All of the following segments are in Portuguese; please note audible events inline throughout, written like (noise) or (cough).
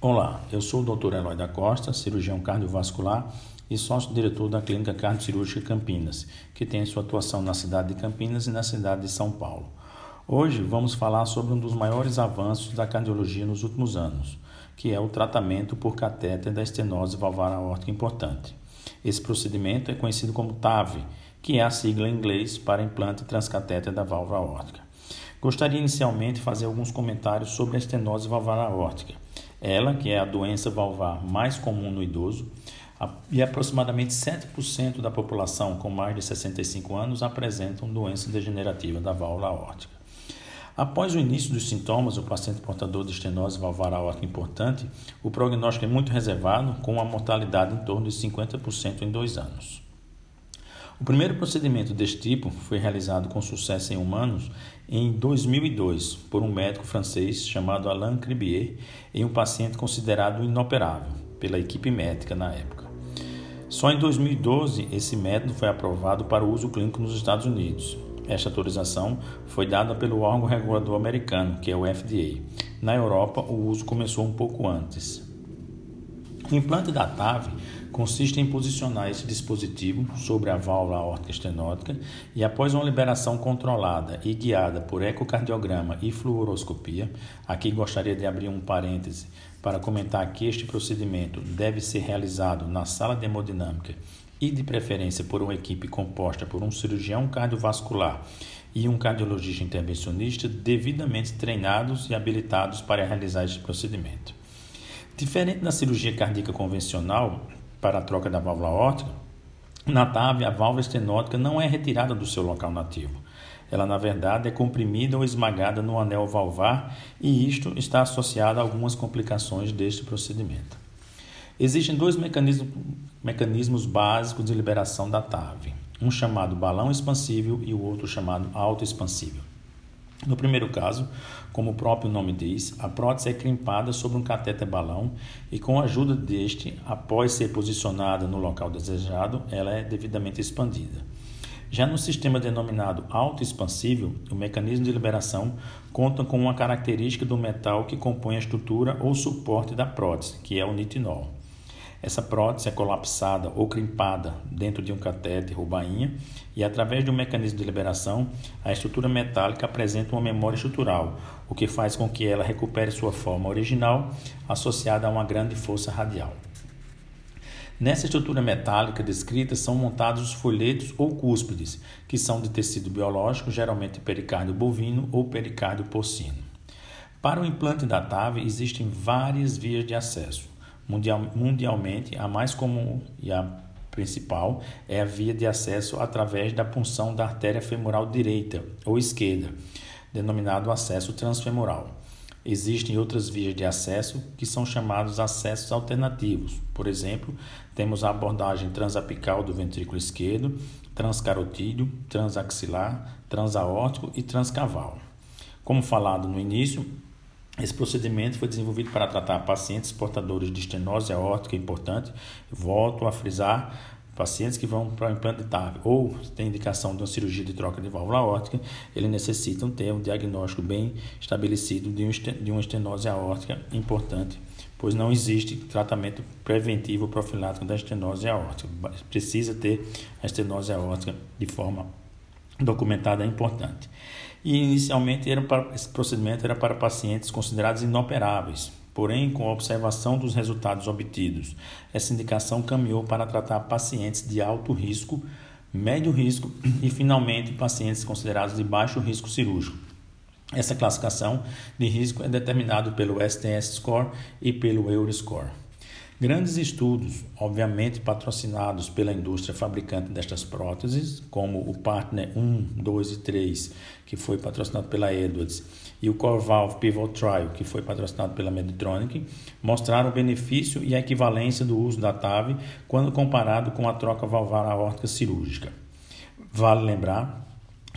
Olá, eu sou o Dr. Eloy da Costa, cirurgião cardiovascular e sócio-diretor da Clínica Cardiocirúrgica Campinas, que tem sua atuação na cidade de Campinas e na cidade de São Paulo. Hoje vamos falar sobre um dos maiores avanços da cardiologia nos últimos anos, que é o tratamento por catéter da estenose valvar aórtica importante. Esse procedimento é conhecido como TAV, que é a sigla em inglês para implante transcatéter da válvula aórtica. Gostaria inicialmente de fazer alguns comentários sobre a estenose valvar aórtica ela, que é a doença valvar mais comum no idoso, e aproximadamente 7% da população com mais de 65 anos apresentam doença degenerativa da válvula aórtica. Após o início dos sintomas, o paciente portador de estenose valvar aórtica importante, o prognóstico é muito reservado, com uma mortalidade em torno de 50% em dois anos. O primeiro procedimento deste tipo foi realizado com sucesso em humanos em 2002 por um médico francês chamado Alain Cribier em um paciente considerado inoperável pela equipe médica na época. Só em 2012 esse método foi aprovado para uso clínico nos Estados Unidos. Esta autorização foi dada pelo órgão regulador americano, que é o FDA. Na Europa, o uso começou um pouco antes. O implante da TAV consiste em posicionar esse dispositivo sobre a válvula aórtica estenótica e após uma liberação controlada e guiada por ecocardiograma e fluoroscopia, aqui gostaria de abrir um parêntese para comentar que este procedimento deve ser realizado na sala de hemodinâmica e de preferência por uma equipe composta por um cirurgião cardiovascular e um cardiologista intervencionista devidamente treinados e habilitados para realizar este procedimento. Diferente da cirurgia cardíaca convencional, para a troca da válvula aórtica, na TAV a válvula estenótica não é retirada do seu local nativo. Ela, na verdade, é comprimida ou esmagada no anel valvar e isto está associado a algumas complicações deste procedimento. Existem dois mecanismos, mecanismos básicos de liberação da TAV, um chamado balão expansível e o outro chamado autoexpansível. No primeiro caso, como o próprio nome diz, a prótese é crimpada sobre um catéter balão e, com a ajuda deste, após ser posicionada no local desejado, ela é devidamente expandida. Já no sistema denominado autoexpansível, o mecanismo de liberação conta com uma característica do metal que compõe a estrutura ou suporte da prótese, que é o nitinol. Essa prótese é colapsada ou crimpada dentro de um catéter ou bainha e, através de um mecanismo de liberação, a estrutura metálica apresenta uma memória estrutural, o que faz com que ela recupere sua forma original associada a uma grande força radial. Nessa estrutura metálica descrita são montados os folhetos ou cúspides, que são de tecido biológico, geralmente pericárdio bovino ou pericárdio porcino. Para o implante da TAV existem várias vias de acesso. Mundial, mundialmente, a mais comum e a principal é a via de acesso através da punção da artéria femoral direita ou esquerda, denominado acesso transfemoral. Existem outras vias de acesso que são chamados acessos alternativos. Por exemplo, temos a abordagem transapical do ventrículo esquerdo, transcarotídeo, transaxilar, transaórtico e transcaval. Como falado no início, esse procedimento foi desenvolvido para tratar pacientes portadores de estenose aórtica importante. Volto a frisar, pacientes que vão para TAV ou têm indicação de uma cirurgia de troca de válvula aórtica, eles necessitam ter um diagnóstico bem estabelecido de uma estenose aórtica importante, pois não existe tratamento preventivo profilático da estenose aórtica. Precisa ter a estenose aórtica de forma documentada é importante. E inicialmente era para, esse procedimento era para pacientes considerados inoperáveis, porém, com a observação dos resultados obtidos, essa indicação caminhou para tratar pacientes de alto risco, médio risco (clears throat) e, finalmente, pacientes considerados de baixo risco cirúrgico. Essa classificação de risco é determinado pelo STS Score e pelo Euroscore. Grandes estudos, obviamente patrocinados pela indústria fabricante destas próteses, como o Partner 1, 2 e 3, que foi patrocinado pela Edwards, e o Core Valve Pivot Trial, que foi patrocinado pela Medtronic, mostraram o benefício e a equivalência do uso da TAV quando comparado com a troca valvar aórtica cirúrgica. Vale lembrar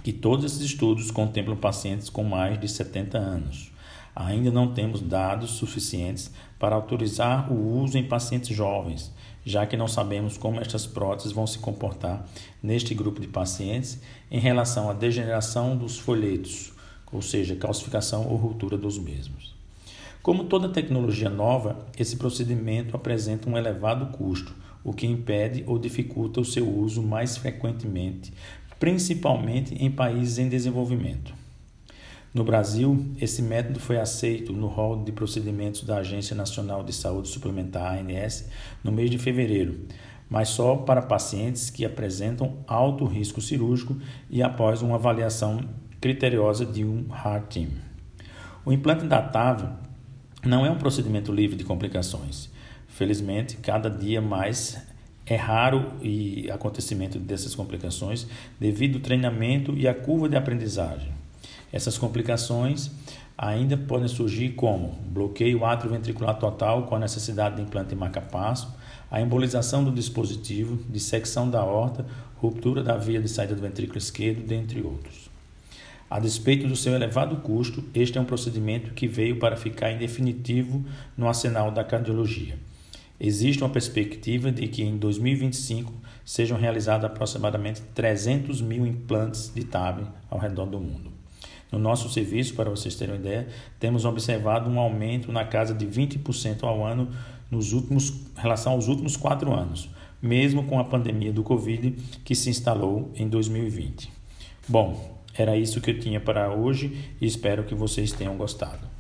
que todos esses estudos contemplam pacientes com mais de 70 anos. Ainda não temos dados suficientes para autorizar o uso em pacientes jovens, já que não sabemos como estas próteses vão se comportar neste grupo de pacientes em relação à degeneração dos folhetos, ou seja, calcificação ou ruptura dos mesmos. Como toda tecnologia nova, esse procedimento apresenta um elevado custo, o que impede ou dificulta o seu uso mais frequentemente, principalmente em países em desenvolvimento. No Brasil, esse método foi aceito no rol de procedimentos da Agência Nacional de Saúde Suplementar, ANS, no mês de fevereiro, mas só para pacientes que apresentam alto risco cirúrgico e após uma avaliação criteriosa de um Heart Team. O implante datável não é um procedimento livre de complicações. Felizmente, cada dia mais é raro o acontecimento dessas complicações devido ao treinamento e à curva de aprendizagem. Essas complicações ainda podem surgir como bloqueio atrioventricular total com a necessidade de implante marca-passo, a embolização do dispositivo, dissecção da horta, ruptura da via de saída do ventrículo esquerdo, dentre outros. A despeito do seu elevado custo, este é um procedimento que veio para ficar em definitivo no arsenal da cardiologia. Existe uma perspectiva de que em 2025 sejam realizados aproximadamente 300 mil implantes de TAB ao redor do mundo. No nosso serviço, para vocês terem uma ideia, temos observado um aumento na casa de 20% ao ano nos últimos, em relação aos últimos quatro anos, mesmo com a pandemia do Covid que se instalou em 2020. Bom, era isso que eu tinha para hoje e espero que vocês tenham gostado.